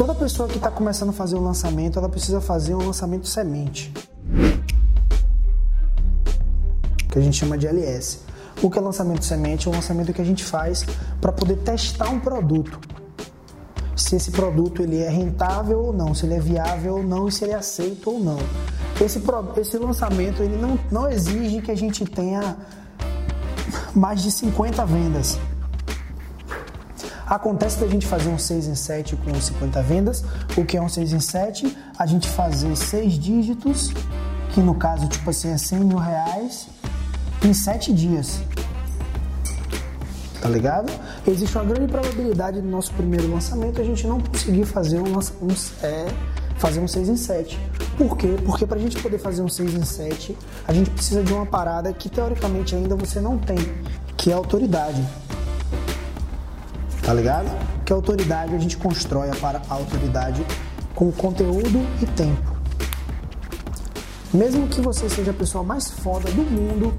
Toda pessoa que está começando a fazer um lançamento, ela precisa fazer um lançamento semente. Que a gente chama de LS. O que é lançamento semente? É o lançamento que a gente faz para poder testar um produto. Se esse produto ele é rentável ou não, se ele é viável ou não e se ele é aceito ou não. Esse, esse lançamento ele não, não exige que a gente tenha mais de 50 vendas. Acontece da gente fazer um 6 em 7 com 50 vendas. O que é um 6 em 7? A gente fazer 6 dígitos, que no caso, tipo assim, é 100 mil reais, em 7 dias. Tá ligado? Existe uma grande probabilidade do nosso primeiro lançamento a gente não conseguir fazer um, um, é, fazer um 6 em 7. Por quê? Porque para a gente poder fazer um 6 em 7, a gente precisa de uma parada que teoricamente ainda você não tem, que é autoridade. Tá ligado? Que a autoridade a gente constrói para a autoridade com conteúdo e tempo. Mesmo que você seja a pessoa mais foda do mundo,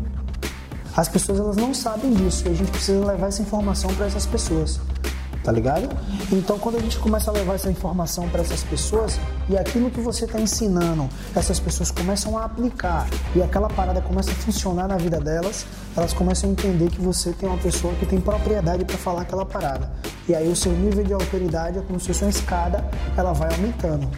as pessoas elas não sabem disso e a gente precisa levar essa informação para essas pessoas tá ligado? Então, quando a gente começa a levar essa informação para essas pessoas e aquilo que você está ensinando, essas pessoas começam a aplicar e aquela parada começa a funcionar na vida delas, elas começam a entender que você tem uma pessoa que tem propriedade para falar aquela parada. E aí o seu nível de autoridade é como se fosse uma escada, ela vai aumentando.